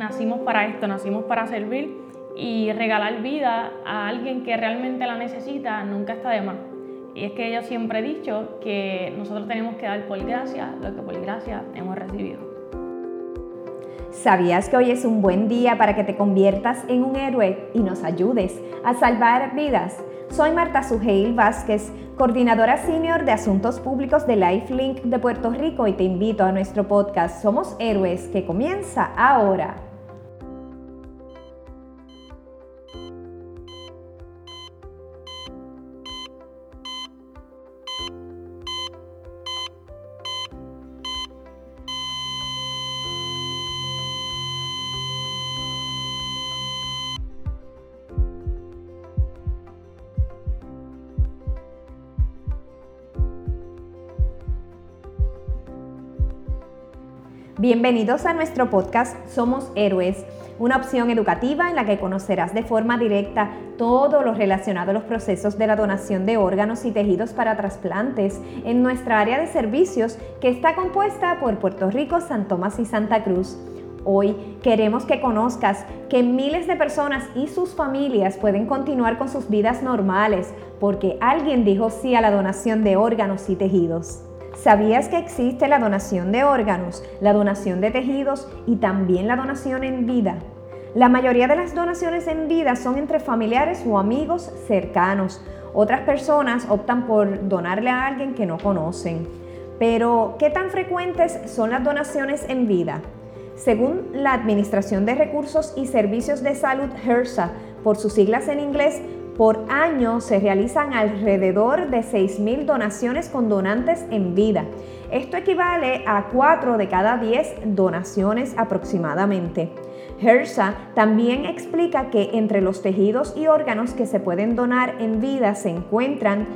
nacimos para esto, nacimos para servir y regalar vida a alguien que realmente la necesita nunca está de más. Y es que yo siempre he dicho que nosotros tenemos que dar por gracia lo que por gracia hemos recibido. ¿Sabías que hoy es un buen día para que te conviertas en un héroe y nos ayudes a salvar vidas? Soy Marta Sujeil Vázquez, coordinadora senior de Asuntos Públicos de LifeLink de Puerto Rico y te invito a nuestro podcast Somos Héroes que comienza ahora. Bienvenidos a nuestro podcast Somos Héroes, una opción educativa en la que conocerás de forma directa todo lo relacionado a los procesos de la donación de órganos y tejidos para trasplantes en nuestra área de servicios que está compuesta por Puerto Rico, San Tomás y Santa Cruz. Hoy queremos que conozcas que miles de personas y sus familias pueden continuar con sus vidas normales porque alguien dijo sí a la donación de órganos y tejidos. ¿Sabías que existe la donación de órganos, la donación de tejidos y también la donación en vida? La mayoría de las donaciones en vida son entre familiares o amigos cercanos. Otras personas optan por donarle a alguien que no conocen. Pero, ¿qué tan frecuentes son las donaciones en vida? Según la Administración de Recursos y Servicios de Salud, HRSA, por sus siglas en inglés, por año se realizan alrededor de 6.000 donaciones con donantes en vida. Esto equivale a 4 de cada 10 donaciones aproximadamente. HERSA también explica que entre los tejidos y órganos que se pueden donar en vida se encuentran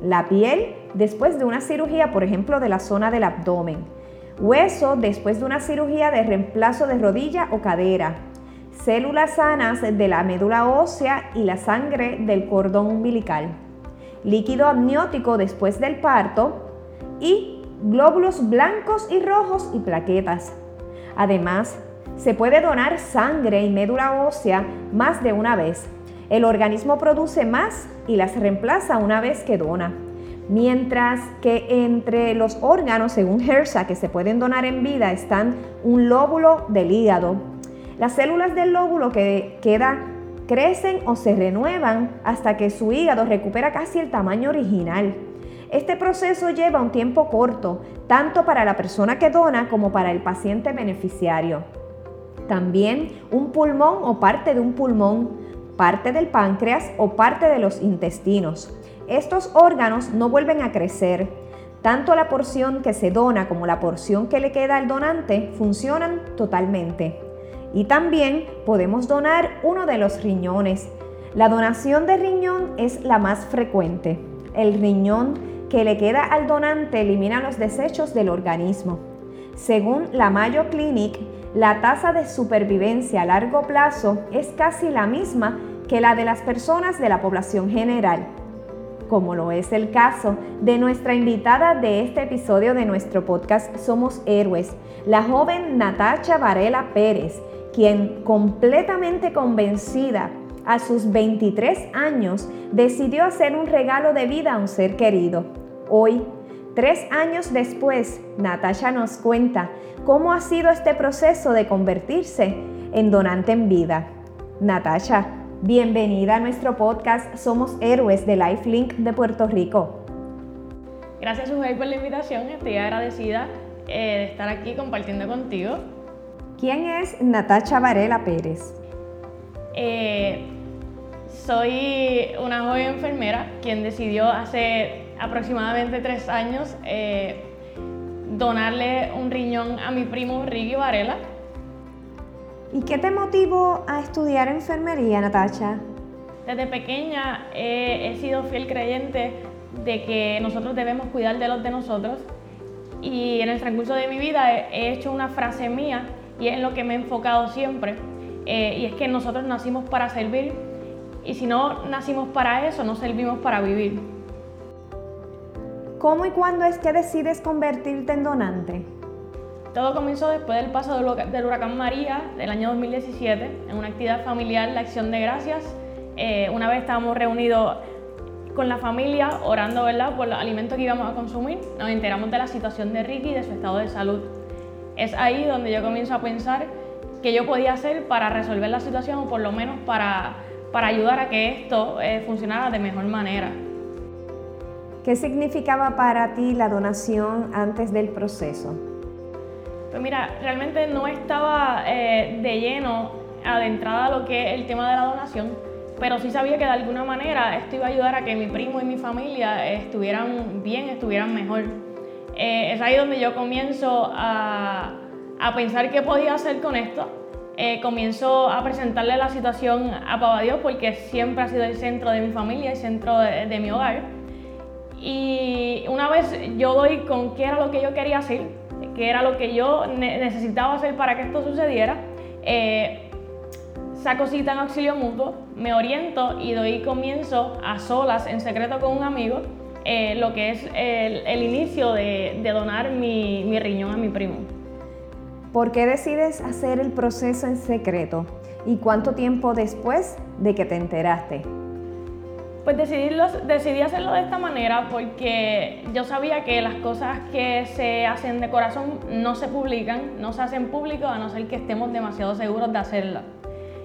la piel después de una cirugía, por ejemplo, de la zona del abdomen, hueso después de una cirugía de reemplazo de rodilla o cadera, células sanas de la médula ósea y la sangre del cordón umbilical, líquido amniótico después del parto y glóbulos blancos y rojos y plaquetas. Además, se puede donar sangre y médula ósea más de una vez. El organismo produce más y las reemplaza una vez que dona. Mientras que entre los órganos, según HERSA, que se pueden donar en vida, están un lóbulo del hígado, las células del lóbulo que queda crecen o se renuevan hasta que su hígado recupera casi el tamaño original. Este proceso lleva un tiempo corto, tanto para la persona que dona como para el paciente beneficiario. También un pulmón o parte de un pulmón, parte del páncreas o parte de los intestinos. Estos órganos no vuelven a crecer. Tanto la porción que se dona como la porción que le queda al donante funcionan totalmente. Y también podemos donar uno de los riñones. La donación de riñón es la más frecuente. El riñón que le queda al donante elimina los desechos del organismo. Según la Mayo Clinic, la tasa de supervivencia a largo plazo es casi la misma que la de las personas de la población general, como lo es el caso de nuestra invitada de este episodio de nuestro podcast Somos Héroes, la joven Natacha Varela Pérez, quien completamente convencida a sus 23 años decidió hacer un regalo de vida a un ser querido. Hoy, tres años después, Natasha nos cuenta cómo ha sido este proceso de convertirse en donante en vida. Natasha, bienvenida a nuestro podcast Somos Héroes de LifeLink de Puerto Rico. Gracias, por la invitación. Estoy agradecida eh, de estar aquí compartiendo contigo. ¿Quién es Natacha Varela Pérez? Eh, soy una joven enfermera quien decidió hace aproximadamente tres años eh, donarle un riñón a mi primo Ricky Varela. ¿Y qué te motivó a estudiar enfermería, Natacha? Desde pequeña he sido fiel creyente de que nosotros debemos cuidar de los de nosotros y en el transcurso de mi vida he hecho una frase mía y es en lo que me he enfocado siempre. Eh, y es que nosotros nacimos para servir y si no nacimos para eso, no servimos para vivir. ¿Cómo y cuándo es que decides convertirte en donante? Todo comenzó después del paso del huracán María del año 2017 en una actividad familiar, la Acción de Gracias. Eh, una vez estábamos reunidos con la familia orando ¿verdad? por los alimentos que íbamos a consumir, nos enteramos de la situación de Ricky y de su estado de salud. Es ahí donde yo comienzo a pensar qué yo podía hacer para resolver la situación o por lo menos para, para ayudar a que esto eh, funcionara de mejor manera. ¿Qué significaba para ti la donación antes del proceso? Pues mira, realmente no estaba eh, de lleno adentrada a lo que es el tema de la donación, pero sí sabía que de alguna manera esto iba a ayudar a que mi primo y mi familia estuvieran bien, estuvieran mejor. Eh, es ahí donde yo comienzo a, pensar qué podía hacer con esto. Eh, comienzo a presentarle la situación a Papá Dios porque siempre ha sido el centro de mi familia, el centro de, mi hogar. Y una vez yo doy con qué era lo que yo quería hacer, qué era lo que yo necesitaba hacer para que esto sucediera, eh, saco cita en auxilio mutuo, me oriento y doy comienzo a solas, en secreto con un amigo, eh, lo que es el, inicio de, donar mi, mi riñón a mi primo. ¿Por qué decides hacer el proceso en secreto? ¿Y cuánto tiempo después de que te enteraste? Pues decidí hacerlo de esta manera porque yo sabía que las cosas que se hacen de corazón no se publican, no se hacen públicos a no ser que estemos demasiado seguros de hacerlas.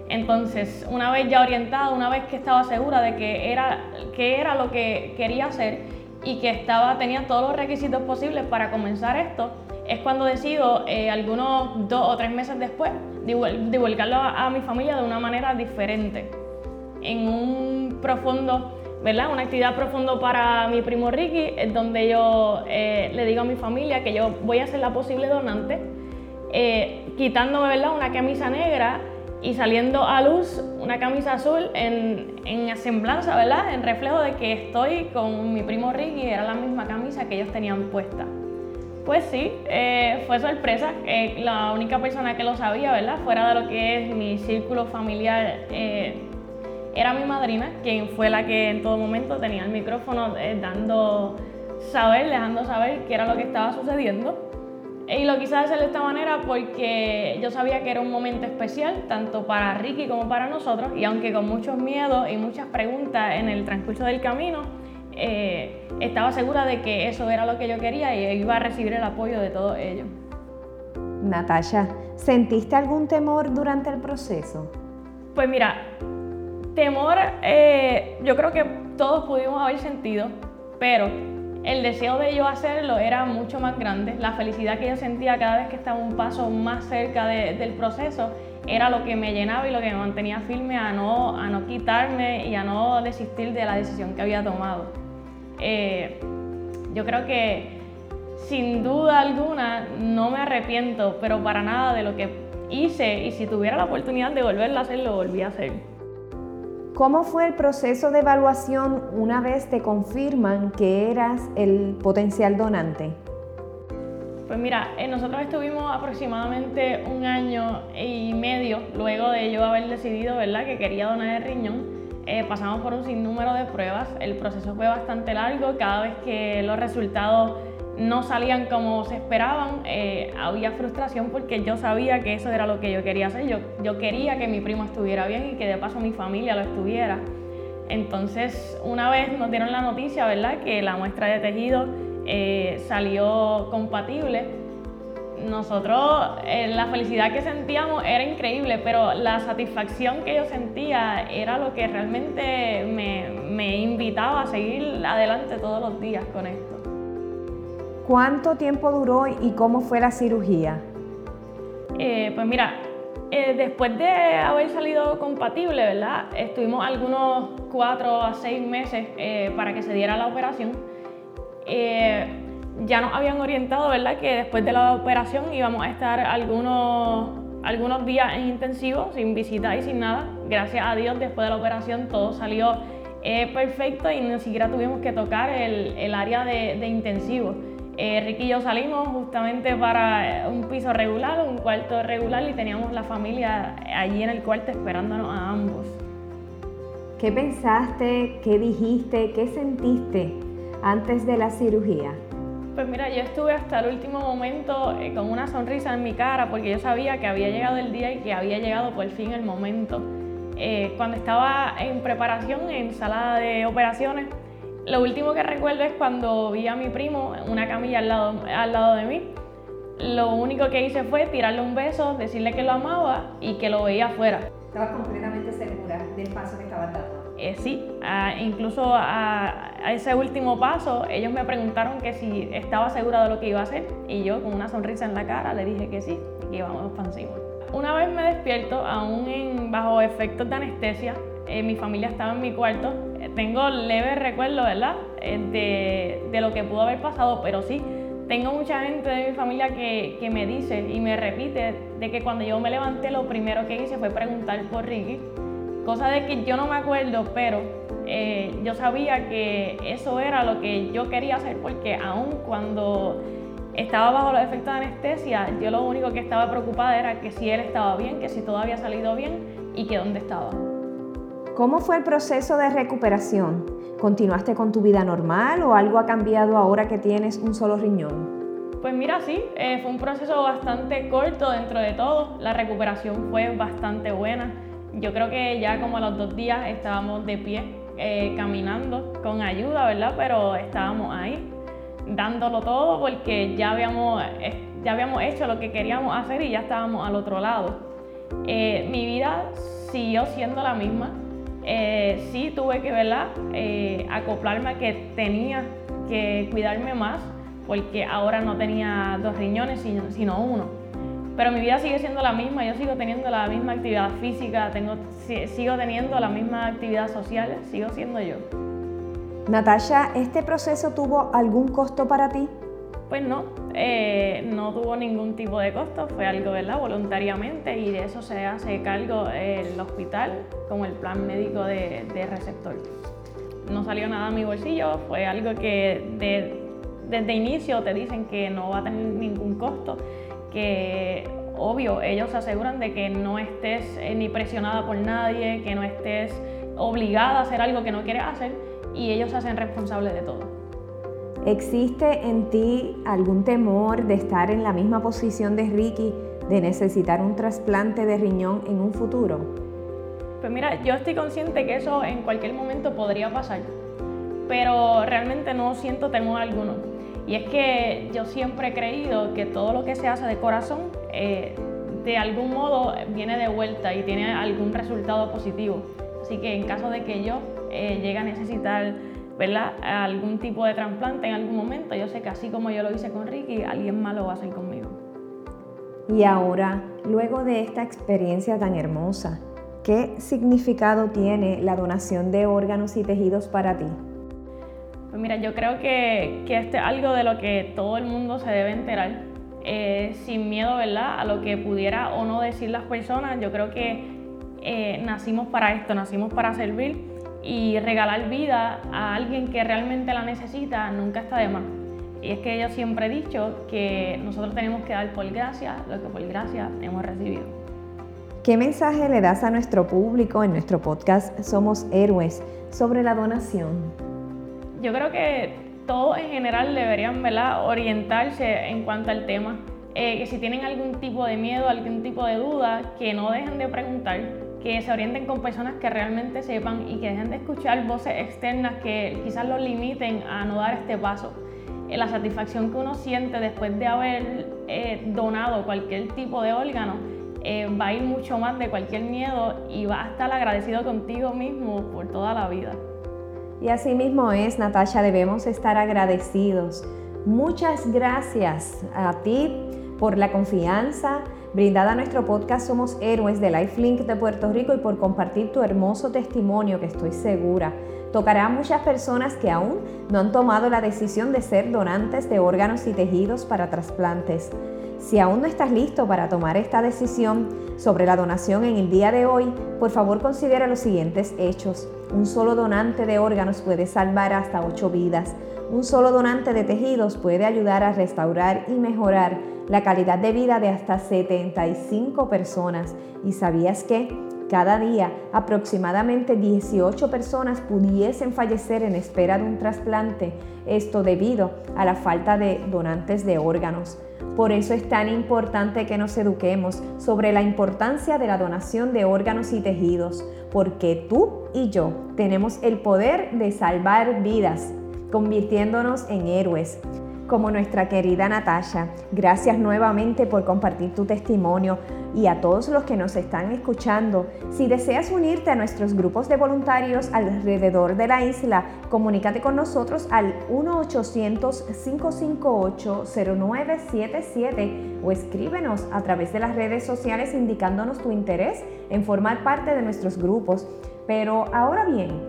Entonces, una vez ya orientada, una vez que estaba segura de que era, que era lo que quería hacer y que estaba, tenía todos los requisitos posibles para comenzar esto, es cuando decido, eh, algunos dos o tres meses después, divulgarlo a, mi familia de una manera diferente. En un profundo, ¿verdad? Una actividad profundo para mi primo Ricky, es donde yo eh, le digo a mi familia que yo voy a ser la posible donante, eh, quitándome, ¿verdad? Una camisa negra y saliendo a luz una camisa azul en, en semblanza, ¿verdad? En reflejo de que estoy con mi primo Ricky, era la misma camisa que ellos tenían puesta. Pues sí, eh, fue sorpresa. la única persona que lo sabía, ¿verdad? Fuera de lo que es mi círculo familiar, eh, era mi madrina, quien fue la que en todo momento tenía el micrófono eh, dando saber, dejando saber qué era lo que estaba sucediendo. Y lo quise hacer de esta manera porque yo sabía que era un momento especial, tanto para Ricky como para nosotros, y aunque con muchos miedos y muchas preguntas en el transcurso del camino, eh, estaba segura de que eso era lo que yo quería y iba a recibir el apoyo de todos ellos. Natasha, ¿sentiste algún temor durante el proceso? Pues mira, temor eh, yo creo que todos pudimos haber sentido, pero el deseo de yo hacerlo era mucho más grande. La felicidad que yo sentía cada vez que estaba un paso más cerca del proceso era lo que me llenaba y lo que me mantenía firme a no, a no quitarme y a no desistir de la decisión que había tomado. Eh, yo creo que sin duda alguna no me arrepiento, pero para nada de lo que hice y si tuviera la oportunidad de volverlo a hacer, lo volví a hacer. ¿Cómo fue el proceso de evaluación una vez te confirman que eras el potencial donante? Pues mira, eh, nosotros estuvimos aproximadamente un año y medio luego de yo haber decidido, ¿verdad?, que quería donar el riñón. Eh, pasamos por un sinnúmero de pruebas, el proceso fue bastante largo, cada vez que los resultados no salían como se esperaban, eh, había frustración porque yo sabía que eso era lo que yo quería hacer, yo, yo quería que mi primo estuviera bien y que de paso mi familia lo estuviera. Entonces, una vez nos dieron la noticia, ¿verdad?, que la muestra de tejido eh, salió compatible, nosotros, eh, la felicidad que sentíamos era increíble, pero la satisfacción que yo sentía era lo que realmente me, invitaba a seguir adelante todos los días con esto. ¿Cuánto tiempo duró y cómo fue la cirugía? Eh, pues mira, eh, después de haber salido compatible, ¿verdad? Estuvimos algunos cuatro a seis meses para que se diera la operación ya nos habían orientado, ¿verdad?, que después de la operación íbamos a estar algunos, algunos días en intensivo, sin visita y sin nada. Gracias a Dios, después de la operación todo salió eh, perfecto y ni siquiera tuvimos que tocar el, el área de, de intensivo. Eh, Ricky y yo salimos justamente para eh, un piso regular, un cuarto regular y teníamos la familia allí en el cuarto esperándonos a ambos. ¿Qué pensaste, qué dijiste, qué sentiste antes de la cirugía? Pues mira, yo estuve hasta el último momento eh, con una sonrisa en mi cara porque yo sabía que había llegado el día y que había llegado por fin el momento. Eh, cuando estaba en preparación en sala de operaciones, lo último que recuerdo es cuando vi a mi primo en una camilla al lado, al lado de mí. Lo único que hice fue tirarle un beso, decirle que lo amaba y que lo veía afuera. ¿Estabas completamente segura del paso que estabas dando? Eh, sí, incluso a, ese último paso, ellos me preguntaron que si estaba segura de lo que iba a hacer y yo con una sonrisa en la cara le dije que sí y que íbamos para encima. Una vez me despierto, aún en, bajo efectos de anestesia, eh, mi familia estaba en mi cuarto. Eh, tengo leve recuerdo, ¿verdad? De, de, lo que pudo haber pasado, pero sí, tengo mucha gente de mi familia que, que me dice y me repite de que cuando yo me levanté lo primero que hice fue preguntar por Ricky cosa de que yo no me acuerdo, pero eh, yo sabía que eso era lo que yo quería hacer porque aún cuando estaba bajo los efectos de anestesia, yo lo único que estaba preocupada era que si él estaba bien, que si todo había salido bien y que dónde estaba. ¿Cómo fue el proceso de recuperación? ¿Continuaste con tu vida normal o algo ha cambiado ahora que tienes un solo riñón? Pues mira, sí, eh, fue un proceso bastante corto dentro de todo. La recuperación fue bastante buena. Yo creo que ya como a los dos días estábamos de pie, eh, caminando con ayuda, ¿verdad? Pero estábamos ahí, dándolo todo porque ya habíamos, eh, ya habíamos hecho lo que queríamos hacer y ya estábamos al otro lado. Eh, mi vida siguió siendo la misma. Sí tuve que, ¿verdad? acoplarme a que tenía que cuidarme más porque ahora no tenía dos riñones, sino uno. Pero mi vida sigue siendo la misma, yo sigo teniendo la misma actividad física, sigo teniendo la misma actividad social, sigo siendo yo. Natasha, ¿este proceso tuvo algún costo para ti? Pues no, eh, no tuvo ningún tipo de costo, fue algo ¿verdad? voluntariamente y de eso se hace cargo el hospital como el plan médico de, de receptor. No salió nada a mi bolsillo, fue algo que desde inicio te dicen que no va a tener ningún costo que obvio, ellos se aseguran de que no estés eh, ni presionada por nadie, que no estés obligada a hacer algo que no quieres hacer y ellos se hacen responsables de todo. ¿Existe en ti algún temor de estar en la misma posición de Ricky, de necesitar un trasplante de riñón en un futuro? Pues mira, yo estoy consciente que eso en cualquier momento podría pasar, pero realmente no siento temor alguno. Y es que yo siempre he creído que todo lo que se hace de corazón, eh, de algún modo viene de vuelta y tiene algún resultado positivo. Así que en caso de que yo eh, llegue a necesitar ¿verdad? algún tipo de trasplante en algún momento, yo sé que así como yo lo hice con Ricky, alguien más lo va a hacer conmigo. Y ahora, luego de esta experiencia tan hermosa, ¿qué significado tiene la donación de órganos y tejidos para ti? Pues mira, yo creo que, que esto es algo de lo que todo el mundo se debe enterar, eh, sin miedo, ¿verdad? A lo que pudiera o no decir las personas. Yo creo que eh, nacimos para esto, nacimos para servir y regalar vida a alguien que realmente la necesita nunca está de más. Y es que yo siempre he dicho que nosotros tenemos que dar por gracia lo que por gracia hemos recibido. ¿Qué mensaje le das a nuestro público en nuestro podcast Somos Héroes sobre la donación? yo creo que todos en general deberían orientarse en cuanto al tema. Eh, que si tienen algún tipo de miedo, algún tipo de duda, que no dejen de preguntar, que se orienten con personas que realmente sepan y que dejen de escuchar voces externas que quizás los limiten a no dar este paso. Eh, la satisfacción que uno siente después de haber eh, donado cualquier tipo de órgano va a ir mucho más de cualquier miedo y va a estar agradecido contigo mismo por toda la vida. Y así mismo es, Natasha, debemos estar agradecidos. Muchas gracias a ti por la confianza brindada a nuestro podcast Somos Héroes de Lifelink de Puerto Rico y por compartir tu hermoso testimonio que estoy segura tocará a muchas personas que aún no han tomado la decisión de ser donantes de órganos y tejidos para trasplantes. Si aún no estás listo para tomar esta decisión sobre la donación en el día de hoy, por favor considera los siguientes hechos. Un solo donante de órganos puede salvar hasta 8 vidas. Un solo donante de tejidos puede ayudar a restaurar y mejorar la calidad de vida de hasta 75 personas. ¿Y sabías que Cada día, aproximadamente 18 personas pudiesen fallecer en espera de un trasplante, esto debido a la falta de donantes de órganos. Por eso es tan importante que nos eduquemos sobre la importancia de la donación de órganos y tejidos, porque tú y yo tenemos el poder de salvar vidas, convirtiéndonos en héroes como nuestra querida Natasha. Gracias nuevamente por compartir tu testimonio y a todos los que nos están escuchando. Si deseas unirte a nuestros grupos de voluntarios alrededor de la isla, comunícate con nosotros al 1-800-558-0977 o escríbenos a través de las redes sociales indicándonos tu interés en formar parte de nuestros grupos. Pero ahora bien,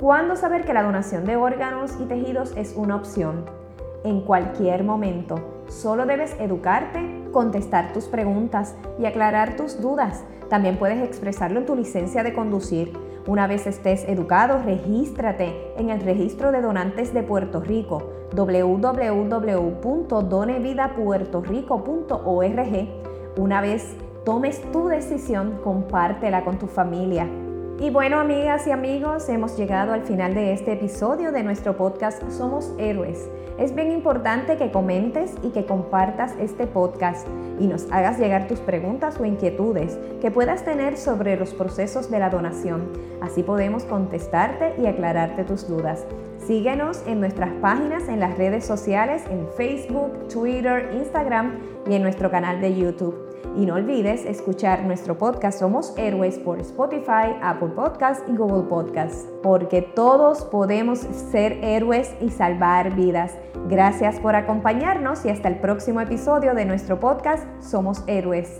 ¿cuándo saber que la donación de órganos y tejidos es una opción? En cualquier momento. Solo debes educarte, contestar tus preguntas y aclarar tus dudas. También puedes expresarlo en tu licencia de conducir. Una vez estés educado, regístrate en el registro de donantes de Puerto Rico www.donevidapuertorico.org. Una vez tomes tu decisión, compártela con tu familia. Y bueno, amigas y amigos, hemos llegado al final de este episodio de nuestro podcast Somos Héroes. Es bien importante que comentes y que compartas este podcast y nos hagas llegar tus preguntas o inquietudes que puedas tener sobre los procesos de la donación. Así podemos contestarte y aclararte tus dudas. Síguenos en nuestras páginas en las redes sociales, en Facebook, Twitter, Instagram y en nuestro canal de YouTube. Y no olvides escuchar nuestro podcast Somos Héroes por Spotify, Apple Podcasts y Google Podcasts, porque todos podemos ser héroes y salvar vidas. Gracias por acompañarnos y hasta el próximo episodio de nuestro podcast Somos Héroes.